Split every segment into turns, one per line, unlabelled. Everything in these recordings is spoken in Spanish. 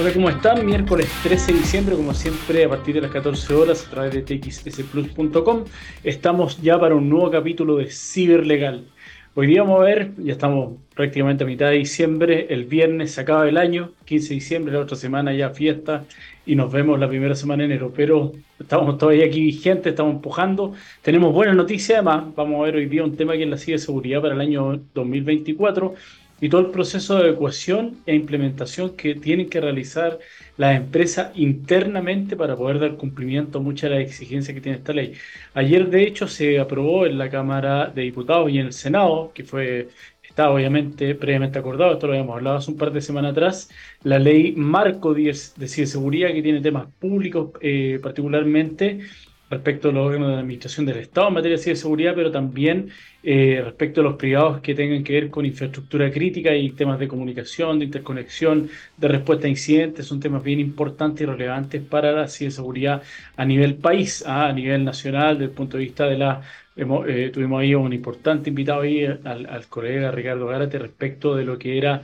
Hola, ¿cómo están? Miércoles 13 de diciembre, como siempre, a partir de las 14 horas a través de txsplus.com. Estamos ya para un nuevo capítulo de Ciberlegal. Hoy día vamos a ver, ya estamos prácticamente a mitad de diciembre, el viernes se acaba el año, 15 de diciembre, la otra semana ya fiesta y nos vemos la primera semana de enero, pero estamos todavía aquí vigentes, estamos empujando, tenemos buenas noticias además, vamos a ver hoy día un tema que es la ciberseguridad para el año 2024 y todo el proceso de adecuación e implementación que tienen que realizar las empresas internamente para poder dar cumplimiento a muchas de las exigencias que tiene esta ley. Ayer, de hecho, se aprobó en la Cámara de Diputados y en el Senado, que fue está obviamente previamente acordado, esto lo habíamos hablado hace un par de semanas atrás, la ley marco de ciberseguridad que tiene temas públicos eh, particularmente respecto a los órganos de administración del Estado en materia de ciberseguridad, pero también eh, respecto a los privados que tengan que ver con infraestructura crítica y temas de comunicación, de interconexión, de respuesta a incidentes, son temas bien importantes y relevantes para la ciberseguridad a nivel país, ¿ah? a nivel nacional, desde el punto de vista de la... Eh, tuvimos ahí un importante invitado ahí al, al colega Ricardo Gárate respecto de lo que era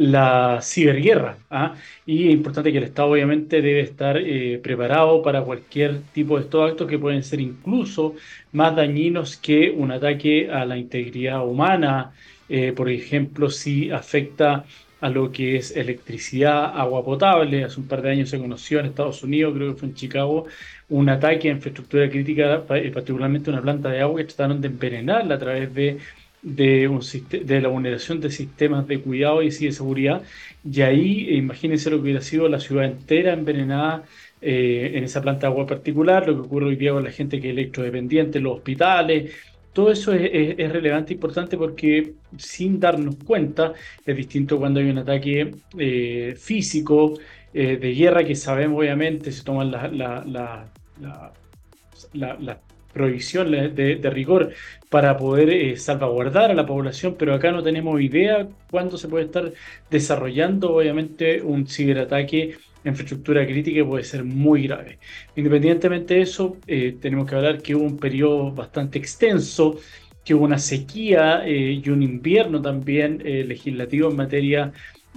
la ciberguerra. ¿ah? Y es importante que el Estado obviamente debe estar eh, preparado para cualquier tipo de estos actos que pueden ser incluso más dañinos que un ataque a la integridad humana, eh, por ejemplo, si afecta a lo que es electricidad, agua potable. Hace un par de años se conoció en Estados Unidos, creo que fue en Chicago, un ataque a infraestructura crítica, eh, particularmente una planta de agua, que trataron de envenenarla a través de de, un, de la vulneración de sistemas de cuidado y de seguridad. Y ahí, eh, imagínense lo que hubiera sido la ciudad entera envenenada eh, en esa planta de agua particular, lo que ocurre hoy día con la gente que es electrodependiente, los hospitales. Todo eso es, es, relevante e importante porque sin darnos cuenta es distinto cuando hay un ataque eh, físico de guerra que sabemos obviamente se toman las la, la, la, prohibiciones de, rigor para poder eh, salvaguardar a la población, pero acá no tenemos idea cuándo se puede estar desarrollando, obviamente, un ciberataque en infraestructura crítica puede ser muy grave. Independientemente de eso, eh, tenemos que hablar que hubo un periodo bastante extenso, que hubo una sequía eh, y un invierno también legislativo en materia de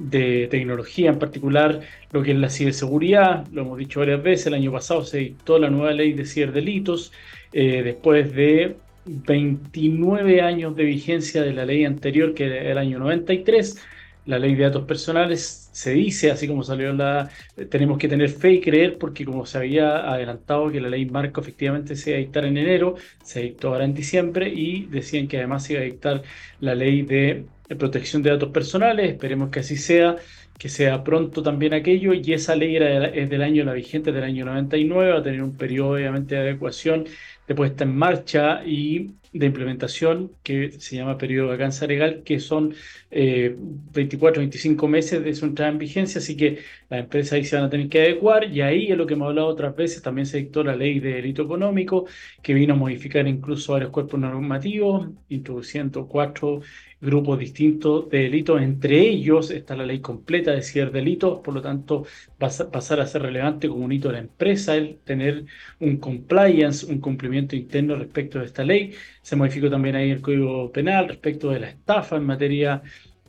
tecnología, en particular lo que es la ciberseguridad, lo hemos dicho varias veces, el año pasado se dictó la nueva ley de ciberdelitos, eh, después de 29 años de vigencia de la ley anterior, que era el año 93, la ley de datos personales se dice, así como salió la... Tenemos que tener fe y creer porque como se había adelantado que la ley marco efectivamente se iba a dictar en enero, se dictó ahora en diciembre y decían que además se iba a dictar la ley de protección de datos personales, esperemos que así sea que sea pronto también aquello, y esa ley era es del año, la vigente del año 99, va a tener un periodo obviamente de adecuación, de puesta en marcha y de implementación que se llama periodo de vacancia legal, que son 24, eh, 25 meses de su entrada en vigencia, así que las empresas ahí se van a tener que adecuar. Y ahí es lo que hemos hablado otras veces, también se dictó la ley de delito económico, que vino a modificar incluso varios cuerpos normativos, introduciendo cuatro grupos distintos de delitos, entre ellos está la ley completa de ciberdelitos, por lo tanto va a pasar a ser relevante como un hito de la empresa el tener un compliance, un cumplimiento interno respecto de esta ley. Se modificó también ahí el Código Penal respecto de la estafa en materia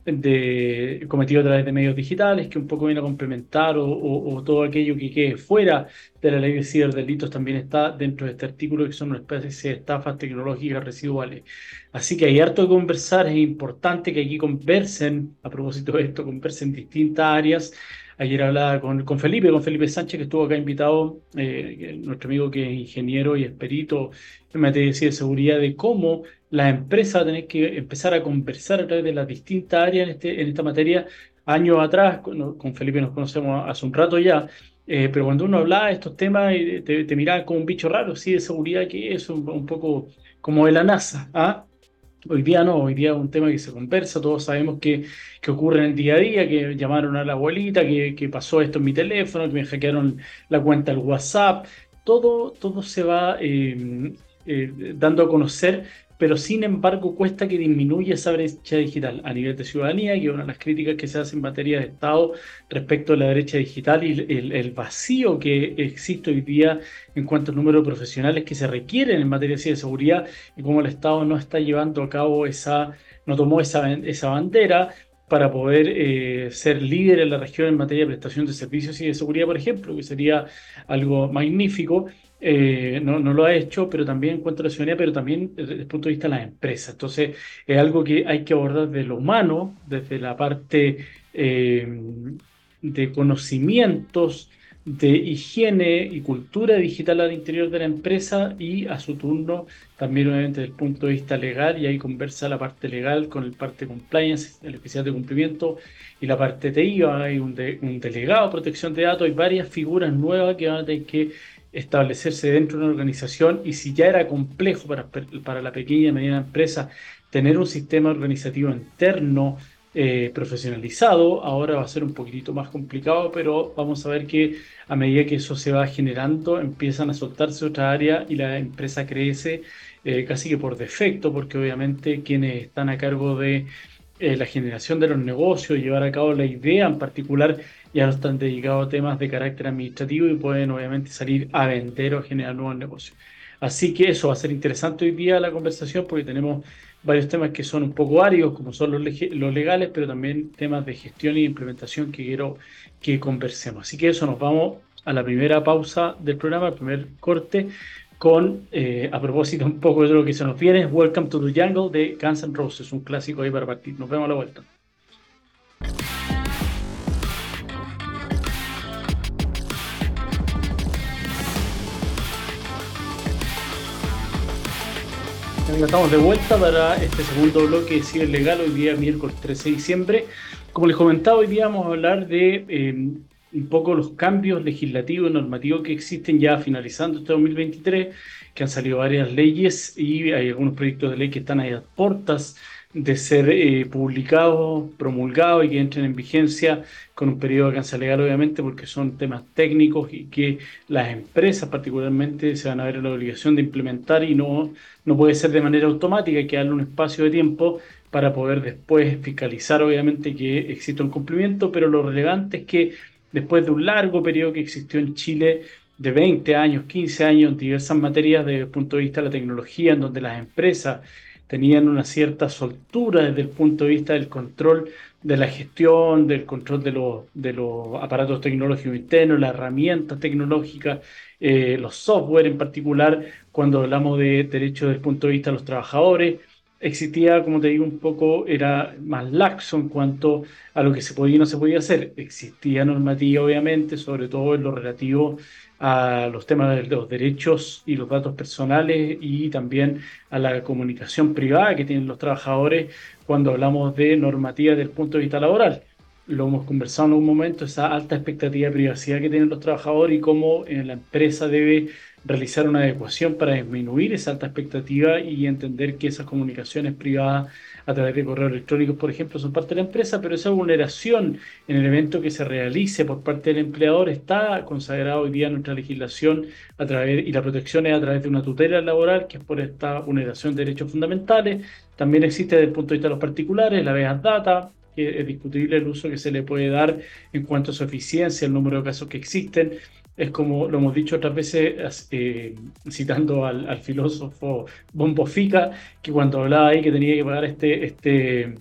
de, cometido a través de medios digitales, que un poco viene a complementar o, todo aquello que quede fuera de la ley de ciberdelitos también está dentro de este artículo, que son una especie de estafas tecnológicas residuales. Así que hay harto de conversar, es importante que aquí conversen, a propósito de esto, conversen distintas áreas Ayer hablaba con, con, Felipe, con Felipe Sánchez, que estuvo acá invitado, eh, nuestro amigo que es ingeniero y experito en materia de seguridad, de cómo la empresa va a tener que empezar a conversar a través de las distintas áreas en, este, en esta materia. Años atrás, con, con Felipe nos conocemos hace un rato ya, eh, pero cuando uno hablaba de estos temas, eh, te, te miraba como un bicho raro, sí, de seguridad, que es un, un poco como de la NASA. ¿ah? Hoy día no, hoy día es un tema que se conversa, todos sabemos que, que ocurre en el día a día, que llamaron a la abuelita, que, que pasó esto en mi teléfono, que me hackearon la cuenta del WhatsApp, todo, todo se va eh, eh, dando a conocer pero sin embargo cuesta que disminuya esa brecha digital a nivel de ciudadanía, es una de las críticas que se hace en materia de Estado respecto a la brecha digital y el, vacío que existe hoy día en cuanto al número de profesionales que se requieren en materia de seguridad y cómo el Estado no está llevando a cabo esa, no tomó esa, esa bandera para poder eh, ser líder en la región en materia de prestación de servicios y de seguridad, por ejemplo, que sería algo magnífico. Eh, no, no, lo ha hecho, pero también en cuanto a la ciudadanía, pero también desde el punto de vista de las empresas. Entonces, es algo que hay que abordar desde lo humano, desde la parte eh, de conocimientos, de higiene y cultura digital al interior de la empresa y a su turno también obviamente desde el punto de vista legal y ahí conversa la parte legal con el parte compliance, el especial de cumplimiento y la parte TI, hay un, un delegado de protección de datos, hay varias figuras nuevas que van a tener que establecerse dentro de una organización y si ya era complejo para, para la pequeña y mediana empresa tener un sistema organizativo interno eh, profesionalizado, ahora va a ser un poquitito más complicado, pero vamos a ver que a medida que eso se va generando, empiezan a soltarse otra área y la empresa crece eh, casi que por defecto, porque obviamente quienes están a cargo de eh, la generación de los negocios, llevar a cabo la idea en particular, ya no están dedicados a temas de carácter administrativo y pueden obviamente salir a vender o generar nuevos negocios. Así que eso va a ser interesante hoy día la conversación porque tenemos varios temas que son un poco áridos, como son los, los legales, pero también temas de gestión y implementación que quiero que conversemos. Así que eso, nos vamos a la primera pausa del programa, el primer corte, con, eh, a propósito un poco de lo que se nos viene, Welcome to the Jungle de Guns N' Roses, un clásico ahí para partir. Nos vemos a la vuelta. Estamos de vuelta para este segundo bloque de Legal, hoy día miércoles 13 de diciembre. Como les comentaba, hoy día vamos a hablar de eh, un poco los cambios legislativos y normativos que existen ya finalizando este 2023, que han salido varias leyes y hay algunos proyectos de ley que están ahí a puertas de ser eh, publicados, promulgados y que entren en vigencia con un periodo de alcance legal, obviamente, porque son temas técnicos y que las empresas particularmente se van a ver en la obligación de implementar y no, no puede ser de manera automática, hay que darle un espacio de tiempo para poder después fiscalizar, obviamente, que existe un cumplimiento, pero lo relevante es que después de un largo periodo que existió en Chile, de 20 años, 15 años, en diversas materias desde el punto de vista de la tecnología, en donde las empresas tenían una cierta soltura desde el punto de vista del control de la gestión, del control de los, de los aparatos tecnológicos internos, las herramientas tecnológicas, eh, los software en particular, cuando hablamos de derechos desde el punto de vista de los trabajadores, existía, como te digo, un poco, era más laxo en cuanto a lo que se podía y no se podía hacer. Existía normativa, obviamente, sobre todo en lo relativo a los temas de los derechos y los datos personales y también a la comunicación privada que tienen los trabajadores cuando hablamos de normativa desde el punto de vista laboral. Lo hemos conversado en un momento, esa alta expectativa de privacidad que tienen los trabajadores y cómo la empresa debe realizar una adecuación para disminuir esa alta expectativa y entender que esas comunicaciones privadas a través de correos electrónicos, por ejemplo, son parte de la empresa, pero esa vulneración en el evento que se realice por parte del empleador está consagrada hoy día en nuestra legislación a través, y la protección es a través de una tutela laboral, que es por esta vulneración de derechos fundamentales. También existe desde el punto de vista de los particulares, la Veas Data, que es discutible el uso que se le puede dar en cuanto a su eficiencia, el número de casos que existen es como lo hemos dicho otras veces, eh, citando al, filósofo Bombo Fica, que cuando hablaba ahí que tenía que pagar este, este,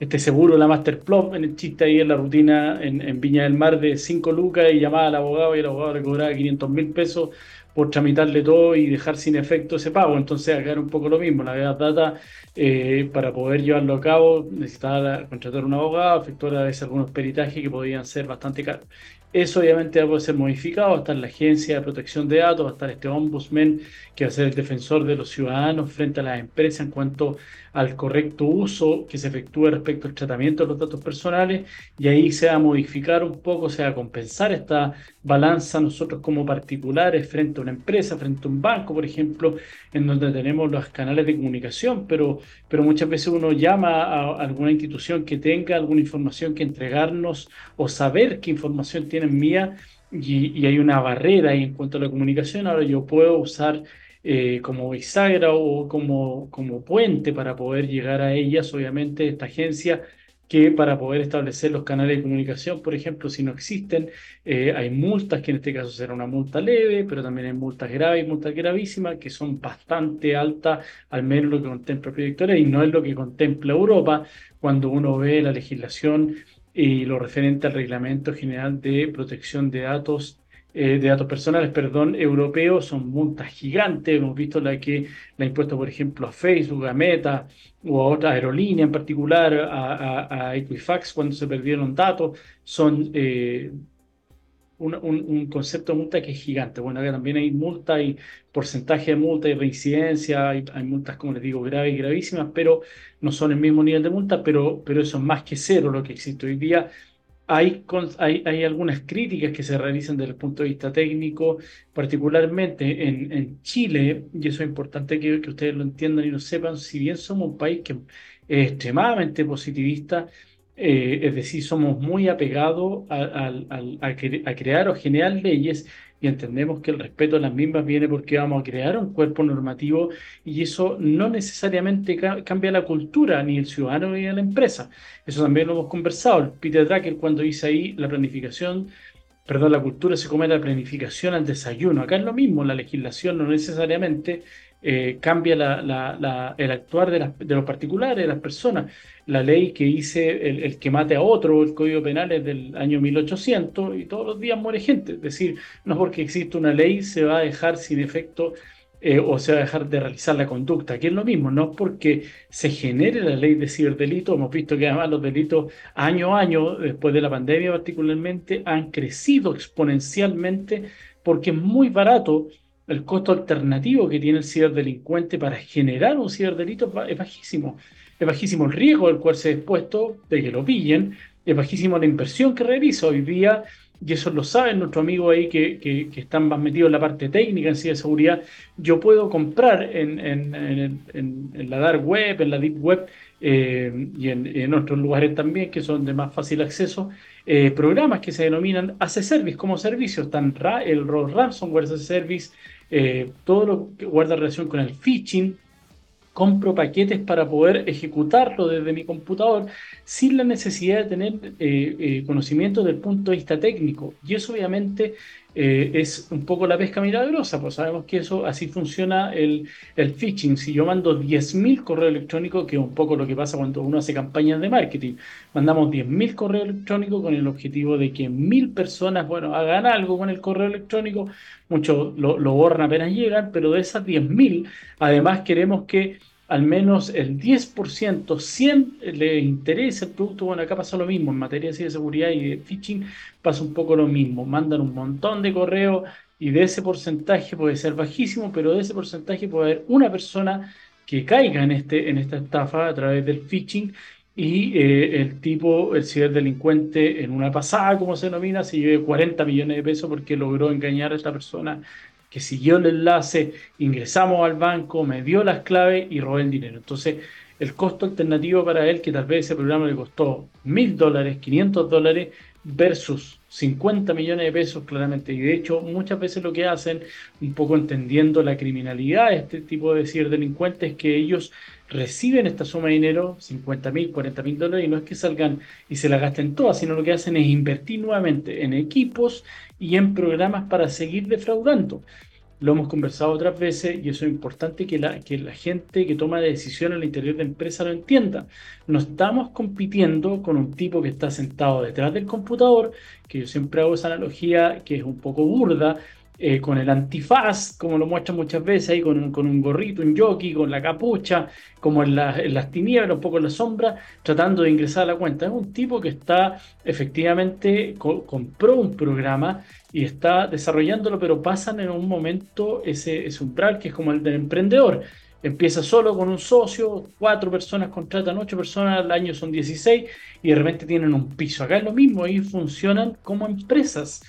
este seguro, la Masterplot, en el chiste ahí en la rutina en, Viña del Mar de 5 lucas y llamaba al abogado y el abogado le cobraba 500 mil pesos por tramitarle todo y dejar sin efecto ese pago. Entonces acá era un poco lo mismo, la verdad data eh, para poder llevarlo a cabo necesitaba contratar un abogado, efectuar a veces algunos peritajes que podían ser bastante caros. Eso obviamente va a ser modificado, va a estar la Agencia de Protección de Datos, va a estar este ombudsman que va a ser el defensor de los ciudadanos frente a las empresas en cuanto al correcto uso que se efectúe respecto al tratamiento de los datos personales. Y ahí se va a modificar un poco, se va a compensar esta balanza nosotros como particulares frente a una empresa, frente a un banco, por ejemplo, en donde tenemos los canales de comunicación, pero, pero muchas veces uno llama a alguna institución que tenga alguna información que entregarnos o saber qué información mía y, hay una barrera ahí en cuanto a la comunicación. Ahora yo puedo usar eh, como bisagra o como, como puente para poder llegar a ellas. Obviamente esta agencia que para poder establecer los canales de comunicación, por ejemplo, si no existen, eh, hay multas, que en este caso será una multa leve, pero también hay multas graves y multas gravísimas, que son bastante altas, al menos lo que contempla el proyecto ley, no es lo que contempla Europa cuando uno ve la legislación y lo referente al Reglamento General de Protección de Datos eh, de datos personales, perdón, europeos son multas gigantes. Hemos visto la que la impuesto, por ejemplo, a Facebook, a Meta o a otra aerolínea en particular, a, a, Equifax cuando se perdieron datos. Son eh, un, un, concepto de multa que es gigante. Bueno, acá también hay multa, y porcentaje de multa, y reincidencia, hay, hay, multas, como les digo, graves y gravísimas, pero no son el mismo nivel de multa, pero, pero eso es más que cero lo que existe hoy día hay, hay, algunas críticas que se realizan desde el punto de vista técnico, particularmente en, Chile, y eso es importante que, ustedes lo entiendan y lo sepan, si bien somos un país que es extremadamente positivista, eh, es decir, somos muy apegados a, crear o generar leyes y entendemos que el respeto a las mismas viene porque vamos a crear un cuerpo normativo y eso no necesariamente cambia la cultura ni el ciudadano ni la empresa. Eso también lo hemos conversado. Peter Drucker cuando dice ahí la planificación, perdón, la cultura se come la planificación al desayuno. Acá es lo mismo, la legislación no necesariamente eh, cambia el actuar de, de, los particulares, de las personas. La ley que dice el, que mate a otro, el Código Penal es del año 1800 y todos los días muere gente. Es decir, no porque existe una ley se va a dejar sin efecto eh, o se va a dejar de realizar la conducta, que es lo mismo, no porque se genere la ley de ciberdelito, hemos visto que además los delitos año a año, después de la pandemia particularmente, han crecido exponencialmente porque es muy barato el costo alternativo que tiene el ciberdelincuente para generar un ciberdelito es bajísimo. Es bajísimo el riesgo al cual se ha expuesto de que lo pillen, es bajísimo la inversión que realiza hoy día, y eso lo saben nuestros amigos ahí que, que, están más metidos en la parte técnica en ciberseguridad. Yo puedo comprar en, en, en, la dark web, en la deep web eh, y en, otros lugares también que son de más fácil acceso, eh, programas que se denominan as service como servicios, están el ransomware as service, eh, todo lo que guarda relación con el phishing, compro paquetes para poder ejecutarlo desde mi computador sin la necesidad de tener eh, eh, conocimiento del punto de vista técnico. Y eso obviamente eh, es un poco la pesca milagrosa, pues sabemos que eso así funciona el, el phishing. Si yo mando 10.000 correos electrónicos, que es un poco lo que pasa cuando uno hace campañas de marketing, mandamos 10.000 correos electrónicos con el objetivo de que mil personas, bueno, hagan algo con el correo electrónico, muchos lo, lo borran apenas llegan, pero de esas 10.000, además queremos que al menos el 10%, 100 le interesa el producto, bueno, acá pasa lo mismo, en materia de seguridad y de phishing pasa un poco lo mismo, mandan un montón de correos y de ese porcentaje puede ser bajísimo, pero de ese porcentaje puede haber una persona que caiga en, este, en esta estafa a través del phishing y eh, el tipo, el ciberdelincuente, en una pasada, como se denomina, se lleve 40 millones de pesos porque logró engañar a esta persona que siguió el enlace, ingresamos al banco, me dio las claves y robé el dinero. Entonces, el costo alternativo para él, que tal vez ese programa le costó mil dólares, 500 dólares, versus 50 millones de pesos, claramente. Y de hecho, muchas veces lo que hacen, un poco entendiendo la criminalidad de este tipo de ciberdelincuentes, es que ellos reciben esta suma de dinero, 50 mil, 40 mil dólares, y no es que salgan y se la gasten todas, sino lo que hacen es invertir nuevamente en equipos y en programas para seguir defraudando. Lo hemos conversado otras veces y eso es importante que la, que la gente que toma decisiones al interior de empresa lo entienda. No estamos compitiendo con un tipo que está sentado detrás del computador, que yo siempre hago esa analogía que es un poco burda, eh, con el antifaz, como lo muestran muchas veces, ahí con un, con un gorrito, un jockey, con la capucha, como en, las tinieblas, un poco en la sombra, tratando de ingresar a la cuenta. Es un tipo que está efectivamente, compró un programa y está desarrollándolo, pero pasan en un momento ese, ese umbral que es como el del emprendedor. Empieza solo con un socio, cuatro personas contratan ocho personas, al año son 16 y de repente tienen un piso. Acá es lo mismo, y funcionan como empresas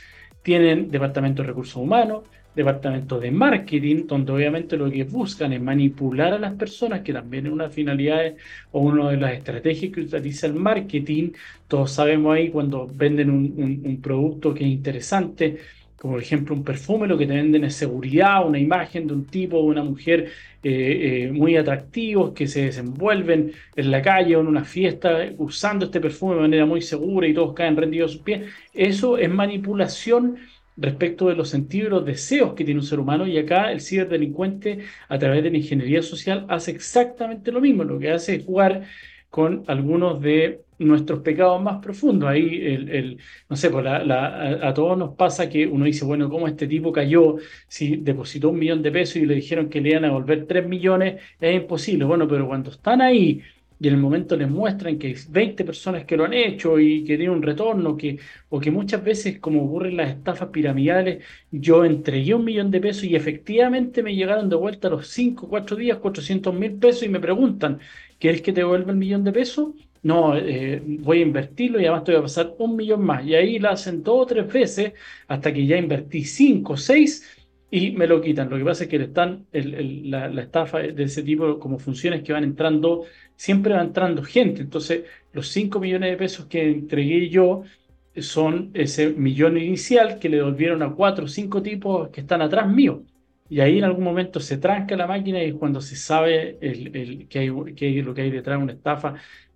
tienen departamento de recursos humanos, departamento de marketing, donde obviamente lo que buscan es manipular a las personas, que también es una finalidad o una de las estrategias que utiliza el marketing. Todos sabemos ahí cuando venden un, producto que es interesante, como por ejemplo un perfume, lo que te venden es seguridad, una imagen de un tipo o una mujer eh, eh, muy atractivos que se desenvuelven en la calle o en una fiesta usando este perfume de manera muy segura y todos caen rendidos a sus pies. Eso es manipulación respecto de los sentidos y los deseos que tiene un ser humano y acá el ciberdelincuente a través de la ingeniería social hace exactamente lo mismo, lo que hace es jugar con algunos de nuestros pecados más profundos. Ahí, el, no sé, pues a, todos nos pasa que uno dice, bueno, ¿cómo este tipo cayó si depositó un millón de pesos y le dijeron que le iban a devolver tres millones? Es imposible. Bueno, pero cuando están ahí y en el momento les muestran que hay 20 personas que lo han hecho y que tiene un retorno, que, o que muchas veces, como ocurre en las estafas piramidales, yo entregué un millón de pesos y efectivamente me llegaron de vuelta a los 5, 4 días 400 mil pesos y me preguntan, ¿quieres que te devuelva el millón de pesos? No, eh, voy a invertirlo y además te voy a pasar un millón más. Y ahí la hacen dos o tres veces hasta que ya invertí cinco, seis y me lo quitan. Lo que pasa es que están la, estafa de ese tipo, como funciones que van entrando siempre va entrando gente. Entonces, los 5 millones de pesos que entregué yo son ese millón inicial que le devolvieron a cuatro o cinco tipos que están atrás mío. Y ahí en algún momento se tranca la máquina y es cuando se sabe que, hay, que lo que hay detrás de una estafa,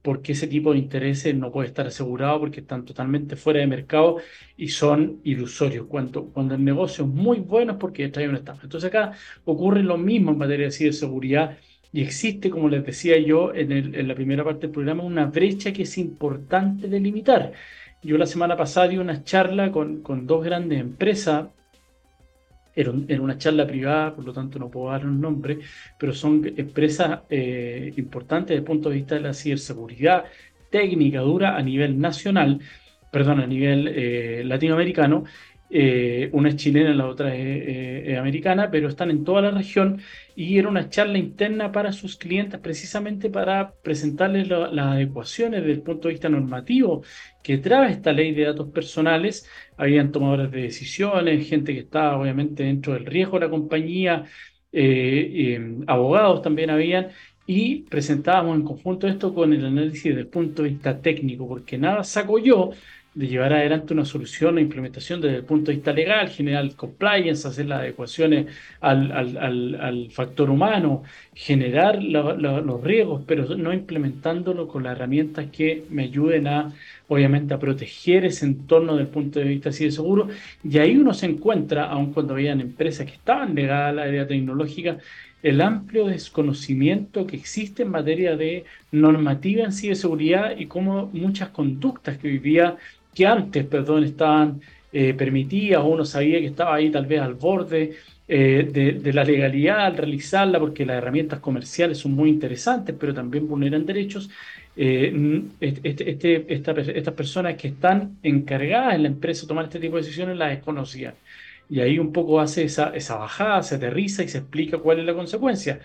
porque ese tipo de intereses no puede estar asegurado porque están totalmente fuera de mercado y son ilusorios. Cuando, cuando el negocio es muy bueno es porque hay una estafa. Entonces acá ocurre lo mismo en materia de ciberseguridad y existe, como les decía yo en, en, la primera parte del programa, una brecha que es importante delimitar. Yo la semana pasada di una charla con, con dos grandes empresas, era, una charla privada, por lo tanto no puedo dar un nombre, pero son empresas eh, importantes desde el punto de vista de la ciberseguridad técnica dura a nivel nacional, perdón, a nivel eh, latinoamericano, eh, una es chilena, la otra es, americana, pero están en toda la región y era una charla interna para sus clientes precisamente para presentarles las adecuaciones desde el punto de vista normativo que trae esta ley de datos personales. Habían tomadores de decisiones, gente que estaba obviamente dentro del riesgo de la compañía, eh, abogados también habían, y presentábamos en conjunto esto con el análisis desde el punto de vista técnico, porque nada saco yo de llevar adelante una solución o implementación desde el punto de vista legal, generar compliance, hacer las adecuaciones al, al, al, factor humano, generar los riesgos, pero no implementándolo con las herramientas que me ayuden a, obviamente, a proteger ese entorno desde el punto de vista así de seguro. Y ahí uno se encuentra, aun cuando habían empresas que estaban negadas a la área tecnológica, el amplio desconocimiento que existe en materia de normativa en sí de seguridad y cómo muchas conductas que vivía que antes, perdón, estaban eh, permitidas uno sabía que estaba ahí tal vez al borde eh, de, la legalidad al realizarla, porque las herramientas comerciales son muy interesantes, pero también vulneran derechos. Eh, este, este, estas personas que están encargadas en la empresa de tomar este tipo de decisiones las desconocían. Y ahí un poco hace esa, esa bajada, se aterriza y se explica cuál es la consecuencia.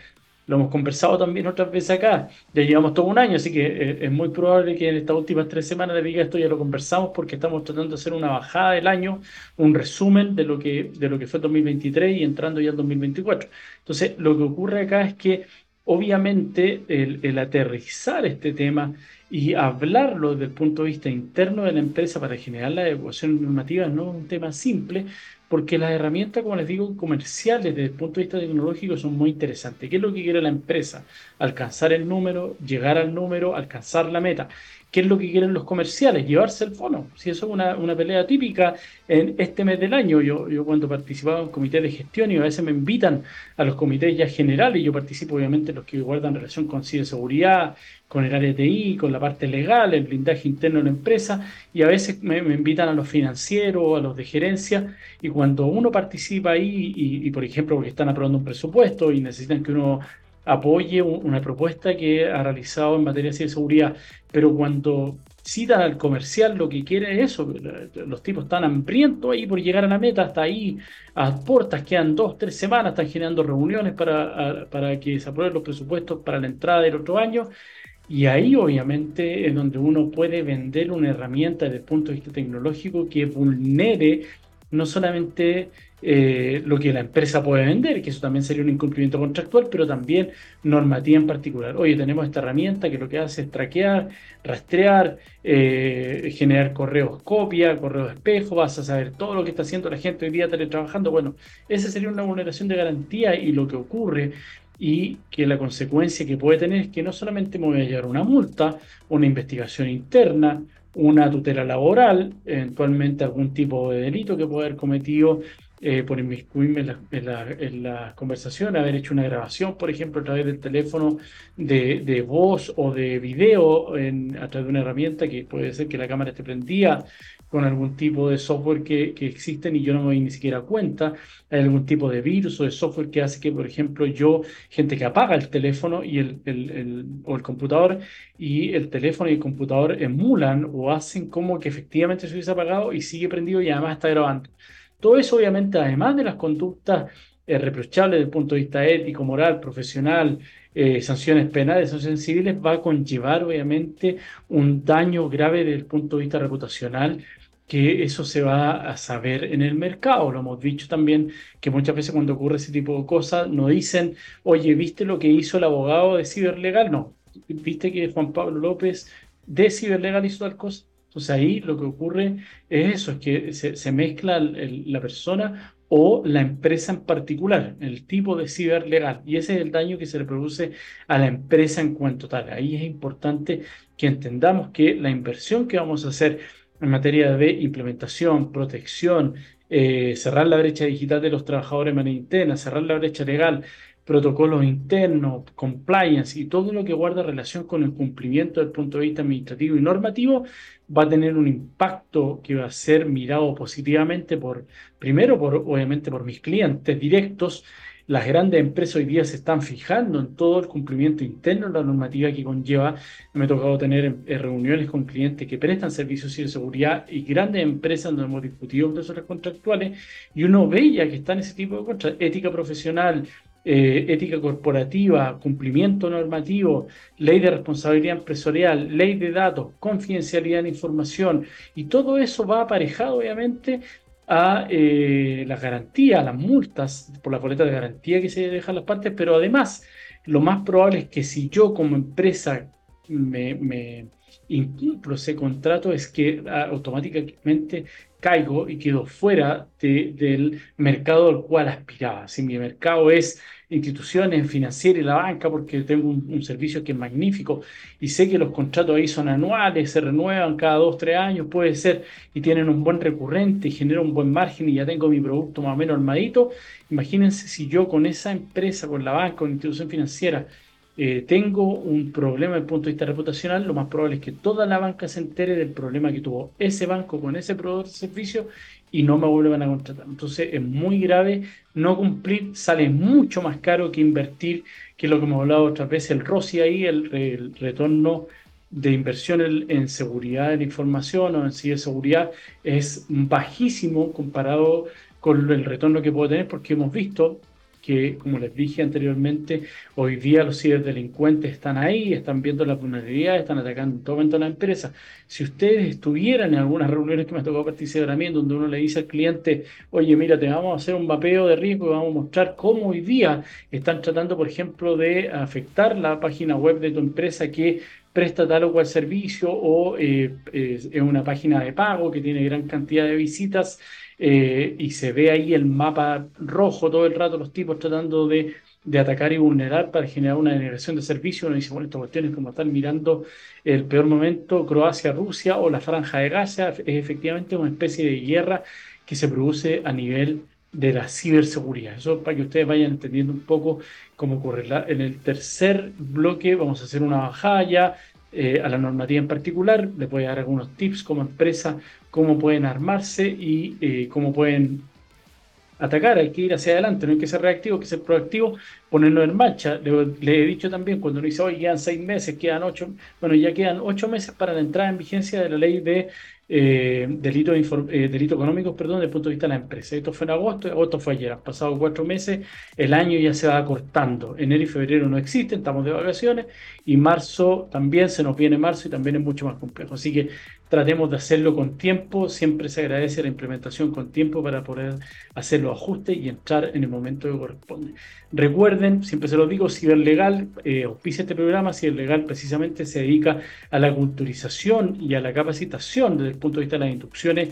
Lo hemos conversado también otras veces acá. Ya llevamos todo un año, así que eh, es muy probable que en estas últimas tres semanas de diga esto ya lo conversamos porque estamos tratando de hacer una bajada del año, un resumen de lo que, de lo que fue 2023 y entrando ya en 2024. Entonces, lo que ocurre acá es que obviamente el, el aterrizar este tema y hablarlo desde el punto de vista interno de la empresa para generar la adecuación normativa no es un tema simple, porque las herramientas, como les digo, comerciales desde el punto de vista tecnológico son muy interesantes. ¿Qué es lo que quiere la empresa? Alcanzar el número, llegar al número, alcanzar la meta. ¿Qué es lo que quieren los comerciales? Llevarse el fono. Si eso es una, una pelea típica en este mes del año, yo, yo cuando participaba en comités de gestión y a veces me invitan a los comités ya generales, yo participo obviamente en los que guardan relación con ciberseguridad, con el área TI, con la parte legal, el blindaje interno de la empresa, y a veces me, invitan a los financieros, a los de gerencia, y cuando uno participa ahí, y por ejemplo, porque están aprobando un presupuesto y necesitan que uno apoye una propuesta que ha realizado en materia de seguridad, pero cuando citan al comercial lo que quiere es eso, los tipos están hambrientos ahí por llegar a la meta, hasta ahí a puertas, quedan dos, tres semanas, están generando reuniones para, para que se aprueben los presupuestos para la entrada del otro año, y ahí obviamente es donde uno puede vender una herramienta desde el punto de vista tecnológico que vulnere no solamente eh, lo que la empresa puede vender, que eso también sería un incumplimiento contractual, pero también normativa en particular. Oye, tenemos esta herramienta que lo que hace es traquear, rastrear, eh, generar correos copia, correos espejo, vas a saber todo lo que está haciendo la gente hoy día teletrabajando. Bueno, esa sería una vulneración de garantía y lo que ocurre y que la consecuencia que puede tener es que no solamente me voy a llevar una multa, una investigación interna, una tutela laboral, eventualmente algún tipo de delito que pueda haber cometido eh, por inmiscuirme en la, en, la, en la, conversación, haber hecho una grabación, por ejemplo, a través del teléfono de, de voz o de video en, a través de una herramienta que puede ser que la cámara esté prendida con algún tipo de software que, que existen y yo no me doy ni siquiera cuenta. Hay algún tipo de virus o de software que hace que, por ejemplo, yo, gente que apaga el teléfono y el, el, o el computador y el teléfono y el computador emulan o hacen como que efectivamente se hubiese apagado y sigue prendido y además está grabando. Todo eso, obviamente, además de las conductas eh, reprochables desde el punto de vista ético, moral, profesional, eh, sanciones penales, sanciones civiles, va a conllevar, obviamente, un daño grave desde el punto de vista reputacional que eso se va a saber en el mercado. Lo hemos dicho también que muchas veces cuando ocurre ese tipo de cosas nos dicen, oye, ¿viste lo que hizo el abogado de Ciberlegal? No, ¿viste que Juan Pablo López de Ciberlegal hizo tal cosa? Entonces ahí lo que ocurre es eso, es que se, mezcla la persona o la empresa en particular, el tipo de ciberlegal. Y ese es el daño que se le produce a la empresa en cuanto tal. Ahí es importante que entendamos que la inversión que vamos a hacer en materia de implementación, protección, eh, cerrar la brecha digital de los trabajadores de manera interna, cerrar la brecha legal, protocolos internos, compliance y todo lo que guarda relación con el cumplimiento del punto de vista administrativo y normativo va a tener un impacto que va a ser mirado positivamente por, primero, por, obviamente por mis clientes directos, las grandes empresas hoy día se están fijando en todo el cumplimiento interno de la normativa que conlleva. Me ha tocado tener reuniones con clientes que prestan servicios de seguridad y grandes empresas donde hemos discutido cláusulas contractuales y uno ve ya que están ese tipo de contratos, ética profesional, eh, ética corporativa, cumplimiento normativo, ley de responsabilidad empresarial, ley de datos, confidencialidad de información, y todo eso va aparejado, obviamente, a eh, las garantías, las multas por la boleta de garantía que se dejan las partes, pero además lo más probable es que si yo como empresa me ese contrato es que ah, automáticamente caigo y quedo fuera de, del mercado al cual aspiraba. Si mi mercado es instituciones financieras y la banca, porque tengo un, servicio que es magnífico y sé que los contratos ahí son anuales, se renuevan cada dos, tres años, puede ser, y tienen un buen recurrente y genera un buen margen y ya tengo mi producto más o menos armadito. Imagínense si yo con esa empresa, con la banca, con institución financiera, eh, tengo un problema desde el punto de vista reputacional, lo más probable es que toda la banca se entere del problema que tuvo ese banco con ese proveedor de servicio y no me vuelvan a contratar. Entonces es muy grave, no cumplir sale mucho más caro que invertir, que es lo que hemos hablado otras veces, el ROSI ahí, el, retorno de inversión en, seguridad de la información o en ciberseguridad es bajísimo comparado con el retorno que puede tener porque hemos visto que, como les dije anteriormente, hoy día los ciberdelincuentes están ahí, están viendo la vulnerabilidad, están atacando en todo momento a la empresa. Si ustedes estuvieran en algunas reuniones que me tocado participar a mí, donde uno le dice al cliente, oye, mira, te vamos a hacer un mapeo de riesgo y vamos a mostrar cómo hoy día están tratando, por ejemplo, de afectar la página web de tu empresa que presta tal o cual servicio o eh, es una página de pago que tiene gran cantidad de visitas eh, y se ve ahí el mapa rojo todo el rato, los tipos tratando de, de atacar y vulnerar para generar una denegación de servicio. Uno dice, bueno, estas cuestiones como están mirando el peor momento, Croacia-Rusia o la franja de Gaza, es efectivamente una especie de guerra que se produce a nivel de la ciberseguridad. Eso para que ustedes vayan entendiendo un poco cómo ocurre. En el tercer bloque vamos a hacer una bajada ya eh, a la normativa en particular. Les voy a dar algunos tips como empresa, cómo pueden armarse y eh, cómo pueden atacar. Hay que ir hacia adelante, no hay que ser reactivo, hay que ser proactivo, ponerlo en marcha. Le, he dicho también cuando uno dice, hoy quedan seis meses, quedan ocho, bueno, ya quedan ocho meses para la entrada en vigencia de la ley de eh, delito, eh, económicos, perdón, desde el punto de vista de la empresa. Esto fue en agosto, agosto fue ayer, han pasado cuatro meses, el año ya se va acortando. Enero y febrero no existen, estamos de vacaciones, y marzo también se nos viene marzo y también es mucho más complejo. Así que tratemos de hacerlo con tiempo, siempre se agradece la implementación con tiempo para poder hacer los ajustes y entrar en el momento que corresponde. Recuerden, siempre se lo digo, Ciberlegal eh, auspicia este programa, Ciberlegal precisamente se dedica a la culturización y a la capacitación desde el punto de vista de las instrucciones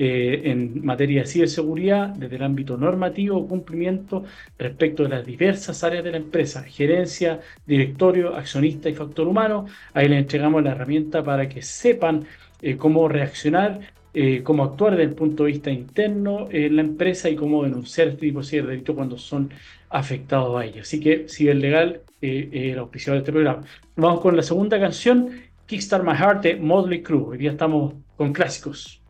eh, en materia de ciberseguridad desde el ámbito normativo, cumplimiento respecto de las diversas áreas de la empresa, gerencia, directorio, accionista y factor humano. Ahí les entregamos la herramienta para que sepan eh, cómo reaccionar, eh, cómo actuar desde el punto de vista interno en la empresa y cómo denunciar este tipo de ciberdelito cuando son afectados a ellos. Así que Ciberlegal eh, el auspiciador de este programa. Vamos con la segunda canción, Kickstart My Heart de Motley Crue. Hoy día estamos con clásicos.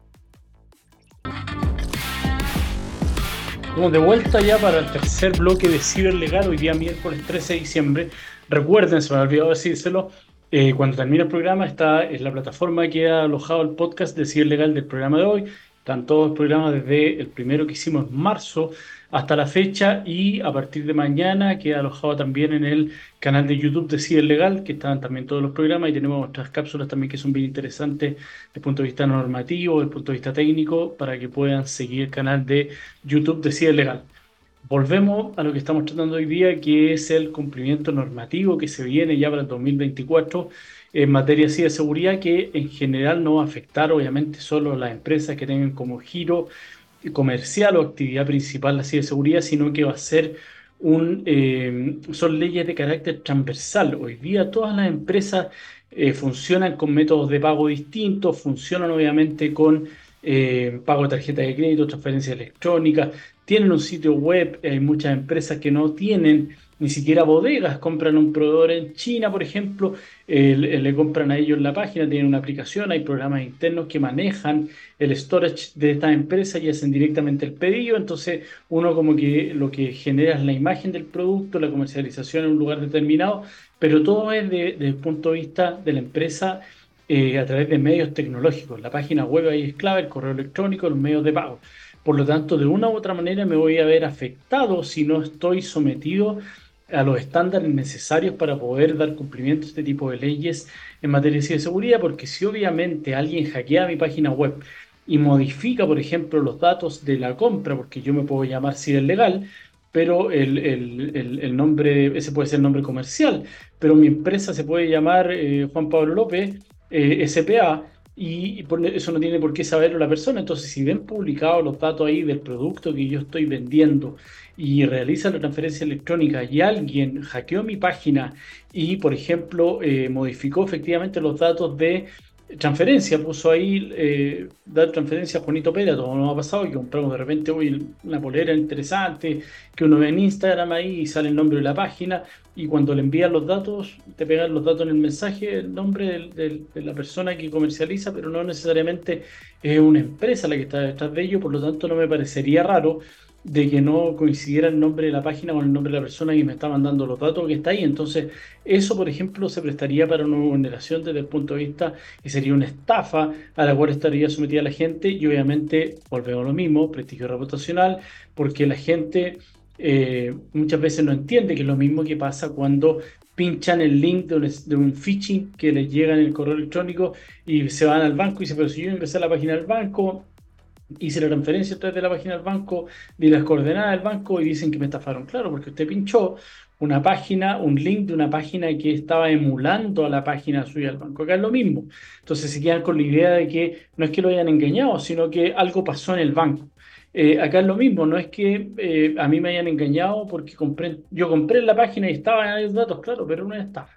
Estamos de vuelta ya para el tercer bloque de Ciberlegal, hoy día miércoles 13 de diciembre. Recuerden, se me ha olvidado decírselo, eh, cuando termine el programa está en la plataforma que ha alojado el podcast de Ciberlegal del programa de hoy. Están todos los programas desde el primero que hicimos en marzo hasta la fecha y a partir de mañana queda alojado también en el canal de YouTube de Ciberlegal, que están también todos los programas y tenemos otras cápsulas también que son bien interesantes desde el punto de vista normativo, desde el punto de vista técnico, para que puedan seguir el canal de YouTube de Ciberlegal. Volvemos a lo que estamos tratando hoy día, que es el cumplimiento normativo que se viene ya para el 2024 en materia de seguridad, que en general no va a afectar obviamente solo a las empresas que tengan como giro comercial o actividad principal la ciberseguridad, sino que va a ser un, eh, son leyes de carácter transversal. Hoy día todas las empresas eh, funcionan con métodos de pago distintos, funcionan obviamente con eh, pago de tarjeta de crédito, transferencia electrónica, tienen un sitio web, hay muchas empresas que no tienen ni siquiera bodegas, compran un proveedor en China, por ejemplo, le compran a ellos la página, tienen una aplicación, hay programas internos que manejan el storage de esta empresa y hacen directamente el pedido, entonces uno como que lo que genera es la imagen del producto, la comercialización en un lugar determinado, pero todo es desde el punto de vista de la empresa eh, a través de medios tecnológicos. La página web ahí es clave, el correo electrónico, los medios de pago. Por lo tanto, de una u otra manera me voy a ver afectado si no estoy sometido a los estándares necesarios para poder dar cumplimiento a este tipo de leyes en materia de seguridad, porque si obviamente alguien hackea mi página web y modifica, por ejemplo, los datos de la compra, porque yo me puedo llamar legal, pero el, el, el, nombre, ese puede ser el nombre comercial, pero mi empresa se puede llamar eh, Juan Pablo López, eh, SPA, y, eso no tiene por qué saberlo la persona. Entonces, si ven publicados los datos ahí del producto que yo estoy vendiendo y realiza la transferencia electrónica y alguien hackeó mi página y, por ejemplo, eh, modificó efectivamente los datos de transferencia, puso ahí eh, dar transferencia a Juanito Pérez, todo nos ha pasado que compramos de repente hoy una polera interesante que uno ve en Instagram ahí y sale el nombre de la página y cuando le envían los datos, te pegan los datos en el mensaje, el nombre de la persona que comercializa, pero no necesariamente es una empresa la que está detrás de ello, por lo tanto no me parecería raro de que no coincidiera el nombre de la página con el nombre de la persona que me está mandando los datos que está ahí. Entonces, eso, por ejemplo, se prestaría para una vulneración desde el punto de vista y sería una estafa a la cual estaría sometida la gente y obviamente, volvemos a lo mismo, prestigio reputacional, porque la gente eh, muchas veces no entiende que es lo mismo que pasa cuando pinchan el link de un, de phishing que les llega en el correo electrónico y se van al banco y dicen, pero si yo a la página del banco, hice la transferencia a través de la página del banco, di las coordenadas del banco y dicen que me estafaron. Claro, porque usted pinchó una página, un link de una página que estaba emulando a la página suya del banco. Acá es lo mismo. Entonces se quedan con la idea de que no es que lo hayan engañado, sino que algo pasó en el banco. Eh, acá es lo mismo, no es que eh, a mí me hayan engañado porque compré, yo compré en la página y estaban los datos, claro, pero una estafa.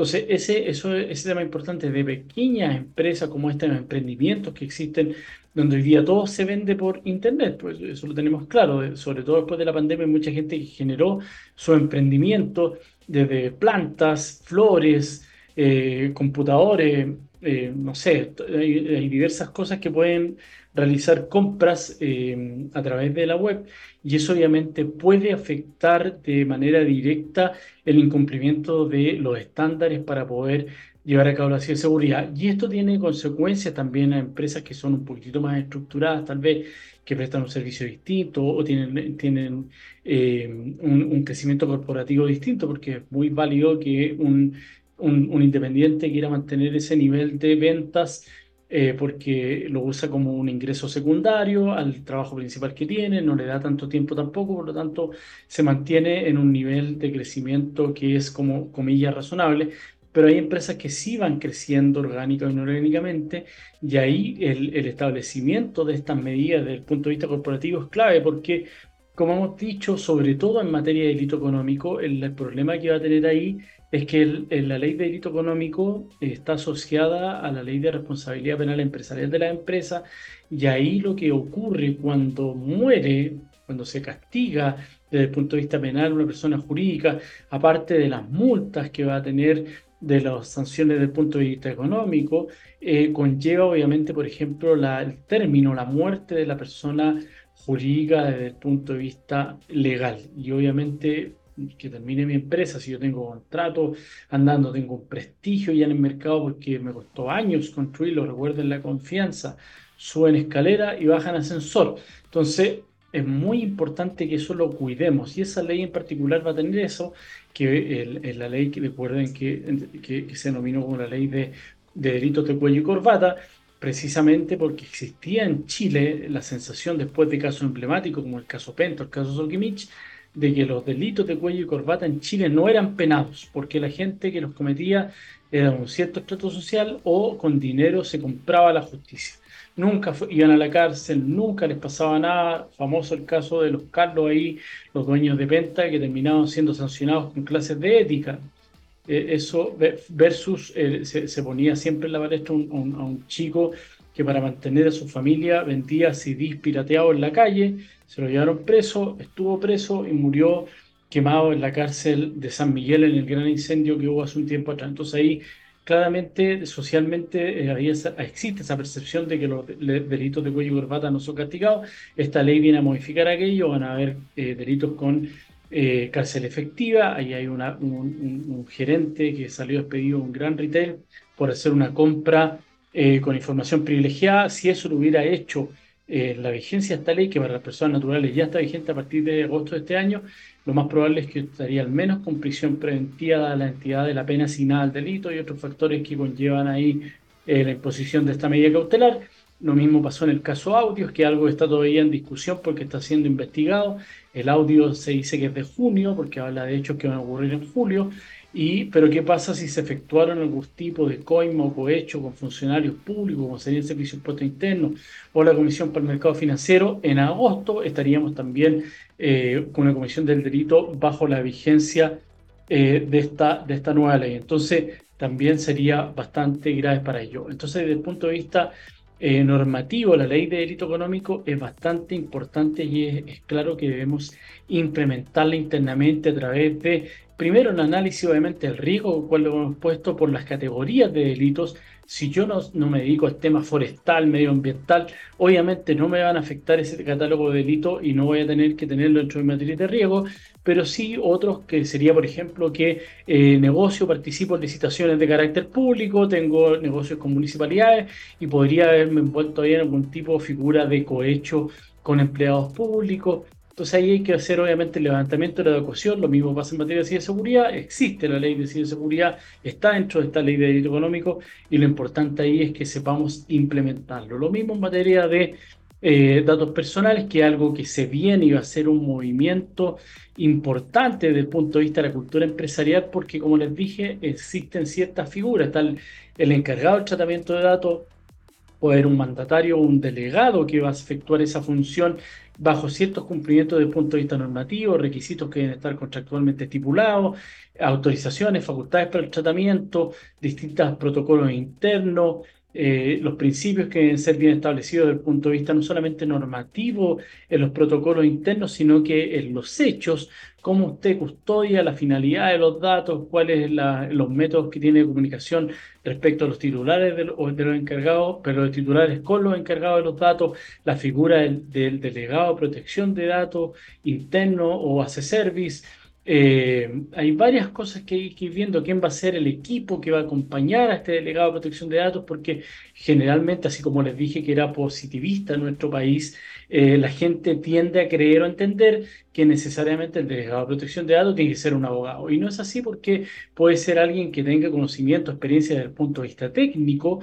Entonces, ese, eso, ese tema importante de pequeñas empresas como estos emprendimientos que existen donde hoy día todo se vende por internet, pues eso lo tenemos claro, sobre todo después de la pandemia, mucha gente que generó su emprendimiento desde plantas, flores, eh, computadores, eh, no sé, hay, diversas cosas que pueden realizar compras eh, a través de la web y eso obviamente puede afectar de manera directa el incumplimiento de los estándares para poder llevar a cabo la ciberseguridad. Y esto tiene consecuencias también a empresas que son un poquitito más estructuradas, tal vez, que prestan un servicio distinto o tienen, tienen eh, un, crecimiento corporativo distinto, porque es muy válido que un, un, independiente quiera mantener ese nivel de ventas eh, porque lo usa como un ingreso secundario al trabajo principal que tiene, no le da tanto tiempo tampoco, por lo tanto se mantiene en un nivel de crecimiento que es como comillas razonable, pero hay empresas que sí van creciendo orgánica o inorgánicamente y ahí el, establecimiento de estas medidas desde el punto de vista corporativo es clave porque, como hemos dicho, sobre todo en materia de delito económico, el, el problema que va a tener ahí es que la ley de delito económico está asociada a la ley de responsabilidad penal empresarial de la empresa y ahí lo que ocurre cuando muere, cuando se castiga desde el punto de vista penal una persona jurídica, aparte de las multas que va a tener de las sanciones desde el punto de vista económico, eh, conlleva obviamente, por ejemplo, la, el término, la muerte de la persona jurídica desde el punto de vista legal. Y obviamente que termine mi empresa, si yo tengo contrato andando, tengo un prestigio ya en el mercado porque me costó años construirlo, recuerden la confianza, suben escalera y bajan ascensor. Entonces, es muy importante que eso lo cuidemos y esa ley en particular va a tener eso, que el, la ley, que recuerden que, se denominó como la ley de, de delitos de cuello y corbata, precisamente porque existía en Chile la sensación después de casos emblemáticos como el caso Pento, el caso Solquimich, de que los delitos de cuello y corbata en Chile no eran penados, porque la gente que los cometía era un cierto estrato social o con dinero se compraba la justicia. Nunca iban a la cárcel, nunca les pasaba nada. Famoso el caso de los Carlos ahí, los dueños de venta que terminaban siendo sancionados con clases de ética. Eh, eso versus eh, se, ponía siempre en la palestra a un chico que para mantener a su familia vendía CDs pirateados en la calle, se lo llevaron preso, estuvo preso y murió quemado en la cárcel de San Miguel en el gran incendio que hubo hace un tiempo atrás. Entonces ahí claramente, socialmente, eh, existe esa percepción de que los delitos de cuello y corbata no son castigados. Esta ley viene a modificar aquello, van a haber eh, delitos con eh, cárcel efectiva. Ahí hay un, un, gerente que salió despedido un gran retail por hacer una compra con información privilegiada, si eso lo hubiera hecho eh, la vigencia de esta ley, que para las personas naturales ya está vigente a partir de agosto de este año, lo más probable es que estaría al menos con prisión preventiva a la entidad de la pena asignada al delito y otros factores que conllevan ahí eh, la imposición de esta medida cautelar. Lo mismo pasó en el caso audios, que algo está todavía en discusión porque está siendo investigado. El audio se dice que es de junio, porque habla de hechos que van a ocurrir en julio. Y, pero ¿qué pasa si se efectuaron algún tipo de coima o cohecho con funcionarios públicos, como sería el Servicio de Impuesto Interno o la Comisión para el Mercado Financiero? En agosto estaríamos también eh, con una comisión del delito bajo la vigencia eh, de, esta, de esta nueva ley. Entonces, también sería bastante grave para ello. Entonces, desde el punto de vista eh, normativo, la ley de delito económico es bastante importante y es, claro que debemos implementarla internamente a través de Primero, el análisis, obviamente, el riesgo, cual lo hemos puesto por las categorías de delitos. Si yo no, me dedico al tema forestal, medioambiental, obviamente no me van a afectar ese catálogo de delitos y no voy a tener que tenerlo dentro de mi materia de riesgo, pero sí otros que sería, por ejemplo, que eh, negocio, participo en licitaciones de carácter público, tengo negocios con municipalidades y podría haberme envuelto ahí en algún tipo de figura de cohecho con empleados públicos. Entonces ahí hay que hacer obviamente el levantamiento de la adecuación, lo mismo pasa en materia de ciberseguridad, existe la ley de ciberseguridad, está dentro de esta ley de delito económico y lo importante ahí es que sepamos implementarlo. Lo mismo en materia de eh, datos personales, que es algo que se viene y va a ser un movimiento importante desde el punto de vista de la cultura empresarial, porque como les dije, existen ciertas figuras, está el, el encargado del tratamiento de datos, haber un mandatario o un delegado que va a efectuar esa función bajo ciertos cumplimientos desde el punto de vista normativo, requisitos que deben estar contractualmente estipulados, autorizaciones, facultades para el tratamiento, distintos protocolos internos, eh, los principios que deben ser bien establecidos desde el punto de vista no solamente normativo en los protocolos internos, sino que en los hechos, cómo usted custodia la finalidad de los datos, cuáles son los métodos que tiene de comunicación respecto a los titulares de, de, los encargados, pero los titulares con los encargados de los datos, la figura del, del delegado de protección de datos interno o hace service eh, hay varias cosas que hay que ir viendo, quién va a ser el equipo que va a acompañar a este delegado de protección de datos, porque generalmente, así como les dije que era positivista en nuestro país, eh, la gente tiende a creer o entender que necesariamente el delegado de protección de datos tiene que ser un abogado. Y no es así porque puede ser alguien que tenga conocimiento, experiencia desde el punto de vista técnico,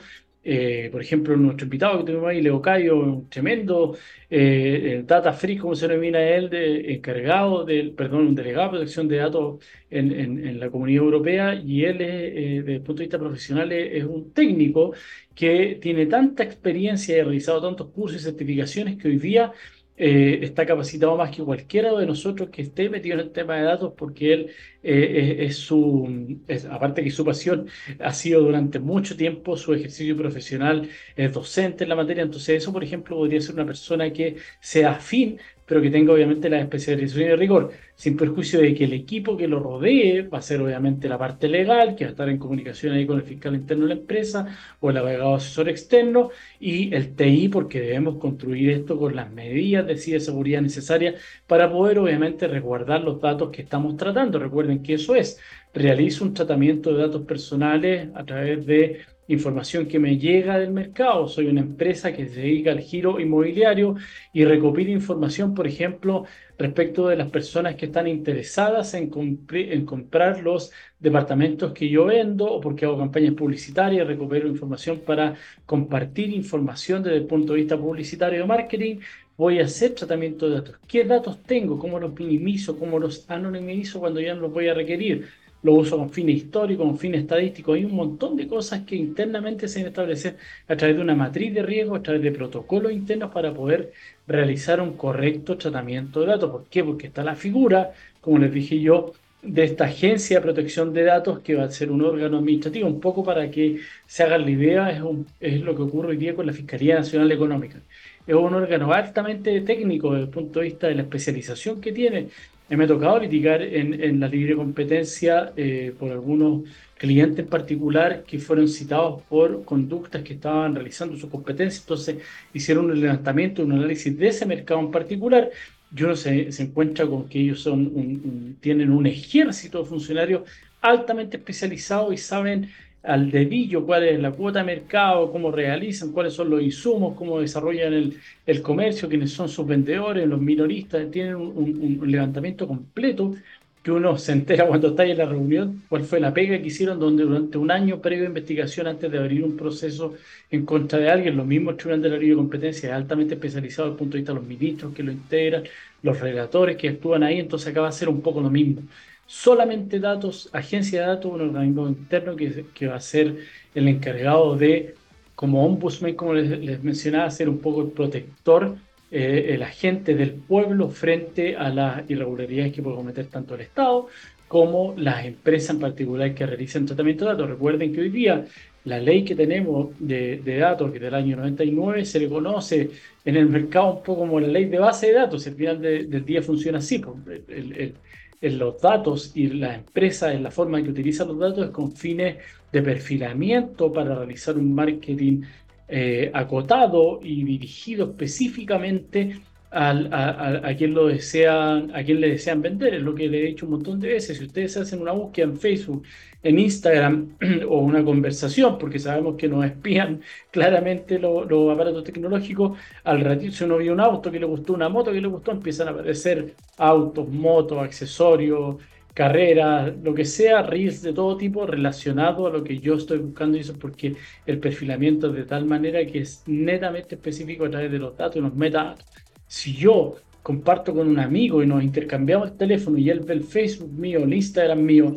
eh, por ejemplo, nuestro invitado que tuvimos ahí, Leo Cayo, un tremendo. Eh, data free, como se denomina él, encargado del, perdón, un delegado de protección de datos en, en, la comunidad europea, y él, es, desde el punto de vista profesional, es, un técnico que tiene tanta experiencia y ha realizado tantos cursos y certificaciones que hoy día eh, está capacitado más que cualquiera de nosotros que esté metido en el tema de datos porque él eh, es, su, aparte que su pasión ha sido durante mucho tiempo su ejercicio profesional, es docente en la materia, entonces eso por ejemplo podría ser una persona que sea afín pero que tenga obviamente la especialización y rigor, sin perjuicio de que el equipo que lo rodee va a ser obviamente la parte legal, que va a estar en comunicación ahí con el fiscal interno de la empresa o el abogado asesor externo, y el TI, porque debemos construir esto con las medidas de ciberseguridad necesarias para poder obviamente resguardar los datos que estamos tratando. Recuerden que eso es, realizo un tratamiento de datos personales a través de información que me llega del mercado. Soy una empresa que se dedica al giro inmobiliario y recopila información, por ejemplo, respecto de las personas que están interesadas en, en comprar los departamentos que yo vendo o porque hago campañas publicitarias, recupero información para compartir información desde el punto de vista publicitario de marketing. Voy a hacer tratamiento de datos. ¿Qué datos tengo? ¿Cómo los minimizo? ¿Cómo los anonimizo cuando ya no los voy a requerir? Lo uso con fines históricos, con fines estadísticos. Hay un montón de cosas que internamente se deben establecer a través de una matriz de riesgo, a través de protocolos internos para poder realizar un correcto tratamiento de datos. ¿Por qué? Porque está la figura, como les dije yo, de esta agencia de protección de datos que va a ser un órgano administrativo, un poco para que se hagan la idea, es, es lo que ocurre hoy día con la Fiscalía Nacional Económica. Es un órgano altamente técnico desde el punto de vista de la especialización que tiene me ha tocado litigar en, la libre competencia eh, por algunos clientes en particular que fueron citados por conductas que estaban realizando su competencia, entonces hicieron un levantamiento, un análisis de ese mercado en particular. Y uno se, encuentra con que ellos son tienen un ejército de funcionarios altamente especializados y saben al dedillo cuál es la cuota de mercado, cómo realizan, cuáles son los insumos, cómo desarrollan el, el comercio, quiénes son sus vendedores, los minoristas, tienen un, levantamiento completo que uno se entera cuando está en la reunión, cuál fue la pega que hicieron, donde durante un año previo de investigación, antes de abrir un proceso en contra de alguien, los mismos tribunales de la libre competencia, altamente especializados desde el punto de vista de los ministros que lo integran, los relatores que actúan ahí, entonces acaba de ser un poco lo mismo solamente datos, agencia de datos, un organismo interno que, va a ser el encargado de, como ombudsman, como les, mencionaba, ser un poco el protector, eh, el agente del pueblo frente a las irregularidades que puede cometer tanto el Estado como las empresas en particular que realizan tratamiento de datos. Recuerden que hoy día la ley que tenemos de, datos, que es del año 99, se le conoce en el mercado un poco como la ley de base de datos. Al final del día funciona así. Pues, el, en los datos y la empresa en la forma en que utiliza los datos es con fines de perfilamiento para realizar un marketing eh, acotado y dirigido específicamente a, quien lo desean, a quien le desean vender. Es lo que le he dicho un montón de veces. Si ustedes hacen una búsqueda en Facebook, en Instagram o una conversación, porque sabemos que nos espían claramente los aparatos tecnológicos, al ratito si uno vio un auto que le gustó, una moto que le gustó, empiezan a aparecer autos, motos, accesorios, carreras, lo que sea, reels de todo tipo relacionado a lo que yo estoy buscando y eso porque el perfilamiento es de tal manera que es netamente específico a través de los datos y los metadatos si yo comparto con un amigo y nos intercambiamos el teléfono y él ve el Facebook mío, el Instagram mío,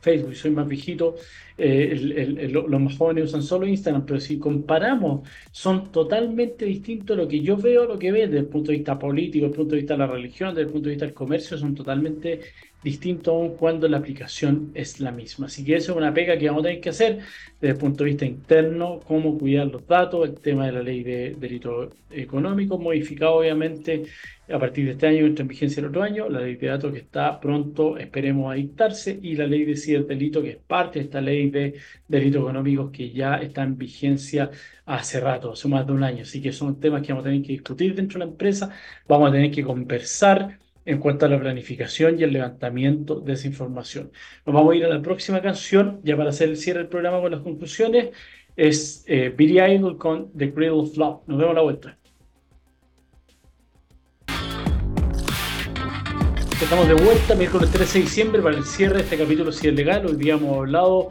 Facebook, soy más viejito, eh, los más jóvenes usan solo Instagram, pero si comparamos, son totalmente distintos lo que yo veo, lo que ve desde el punto de vista político, desde el punto de vista de la religión, desde el punto de vista del comercio, son totalmente distinto aún cuando la aplicación es la misma. Así que eso es una pega que vamos a tener que hacer desde el punto de vista interno, cómo cuidar los datos, el tema de la ley de delito económico, modificado obviamente a partir de este año, entra en vigencia el otro año, la ley de datos que está pronto, esperemos, a dictarse, y la ley de ciberdelito, que es parte de esta ley de delitos económicos que ya está en vigencia hace rato, hace más de un año. Así que son temas que vamos a tener que discutir dentro de la empresa, vamos a tener que conversar en cuanto a la planificación y el levantamiento de esa información. Nos vamos a ir a la próxima canción, ya para hacer el cierre del programa con las conclusiones, es eh, Billy Idol con The Cradle Flop. Nos vemos a la vuelta. Estamos de vuelta miércoles 13 de diciembre para el cierre de este capítulo Si es legal. Hoy día hemos hablado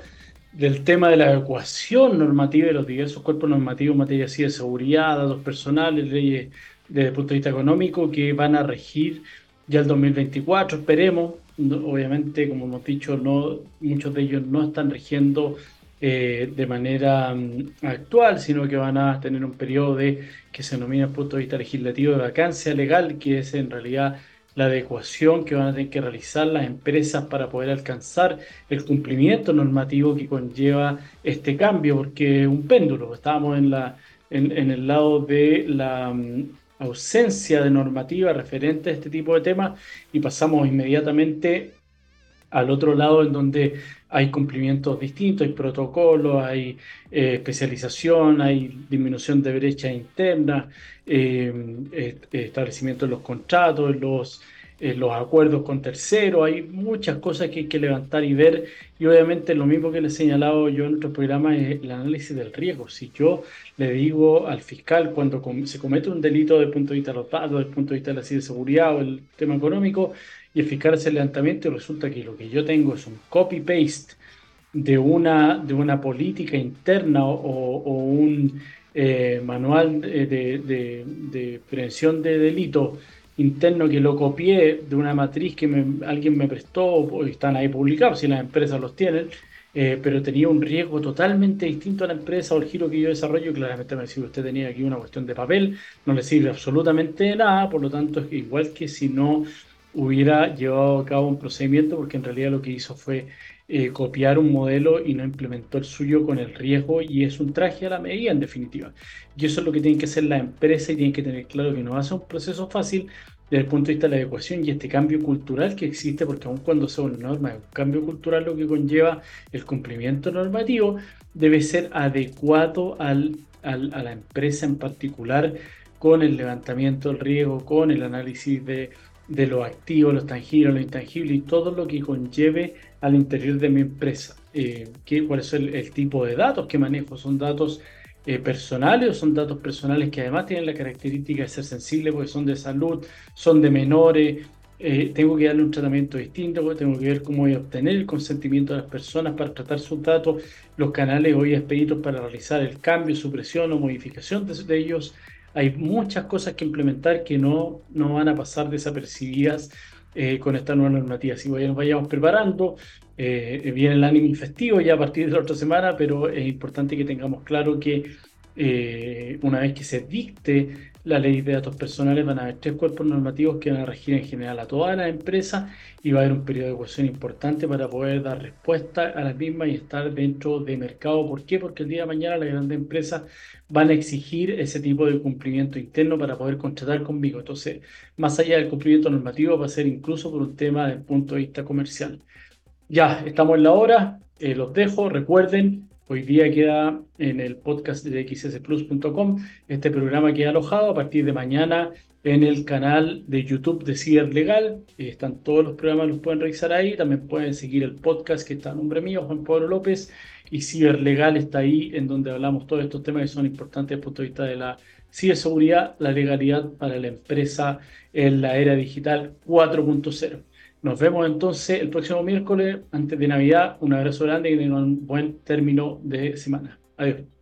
del tema de la ecuación normativa de los diversos cuerpos normativos en materia de seguridad, datos personales, leyes desde el punto de vista económico que van a regir ya el 2024, esperemos. obviamente, como hemos dicho, no, muchos de ellos no están rigiendo eh, de manera mm, actual, sino que van a tener un periodo de que se denomina desde el punto de vista legislativo de vacancia legal, que es en realidad la adecuación que van a tener que realizar las empresas para poder alcanzar el cumplimiento normativo que conlleva este cambio, porque es un péndulo. Estábamos en, la, en, en el lado de la mm, ausencia de normativa referente a este tipo de temas y pasamos inmediatamente al otro lado en donde hay cumplimientos distintos, hay protocolos, hay eh, especialización, hay disminución de brecha interna, eh, establecimiento de los contratos, los, eh, los acuerdos con terceros, hay muchas cosas que hay que levantar y ver y obviamente lo mismo que le he señalado yo en otros programas es el análisis del riesgo. Si yo le digo al fiscal cuando se comete un delito desde el punto de vista de los datos, desde el punto de vista de la seguridad o el tema económico, y el levantamiento y resulta que lo que yo tengo es un copy-paste de una, de una política interna o, un eh, manual de, de, prevención de delito interno que lo copié de una matriz que alguien me prestó, o están ahí publicados, si las empresas los tienen, eh, pero tenía un riesgo totalmente distinto a la empresa o el giro que yo desarrollo. Claramente me decía, usted tenía aquí una cuestión de papel, no le sirve absolutamente nada, por lo tanto es igual que si no hubiera llevado a cabo un procedimiento porque en realidad lo que hizo fue eh, copiar un modelo y no implementó el suyo con el riesgo y es un traje a la medida en definitiva. Y eso es lo que tiene que hacer la empresa y tienen que tener claro que no va a ser un proceso fácil desde el punto de vista de la adecuación y este cambio cultural que existe, porque aun cuando sea una norma, un cambio cultural lo que conlleva el cumplimiento normativo debe ser adecuado al, a la empresa en particular con el levantamiento del riesgo, con el análisis de de los activos, los tangibles, los intangibles y todo lo que conlleve al interior de mi empresa. Eh, ¿qué, ¿Cuál es el, tipo de datos que manejo? ¿Son datos eh, personales o son datos personales que además tienen la característica de ser sensibles porque son de salud, son de menores? Eh, tengo que darle un tratamiento distinto, tengo que ver cómo voy a obtener el consentimiento de las personas para tratar sus datos, los canales hoy expeditos para realizar el cambio, supresión o modificación de ellos, hay muchas cosas que implementar que no, no van a pasar desapercibidas eh, con esta nueva normativa. Si nos vayamos preparando, eh, viene el ánimo festivo ya a partir de la otra semana, pero es importante que tengamos claro que eh, una vez que se dicte la ley de datos personales, van a haber tres cuerpos normativos que van a regir en general a todas las empresas y va a haber un periodo de ecuación importante para poder dar respuesta a las mismas y estar dentro de mercado. ¿Por qué? Porque el día de mañana las grandes empresas van a exigir ese tipo de cumplimiento interno para poder contratar conmigo. Entonces, más allá del cumplimiento normativo, va a ser incluso por un tema del punto de vista comercial. Ya, estamos en la hora, eh, los dejo, recuerden Hoy día queda en el podcast de xsplus.com. Este programa queda alojado a partir de mañana en el canal de YouTube de Ciberlegal. Están todos los programas, los pueden revisar ahí. También pueden seguir el podcast que está a nombre mío, Juan Pablo López. Y Ciberlegal está ahí, en donde hablamos todos estos temas que son importantes desde el punto de vista de la ciberseguridad, la legalidad para la empresa en la era digital 4.0. Nos vemos entonces el próximo miércoles antes de Navidad. Un abrazo grande y un buen término de semana. Adiós.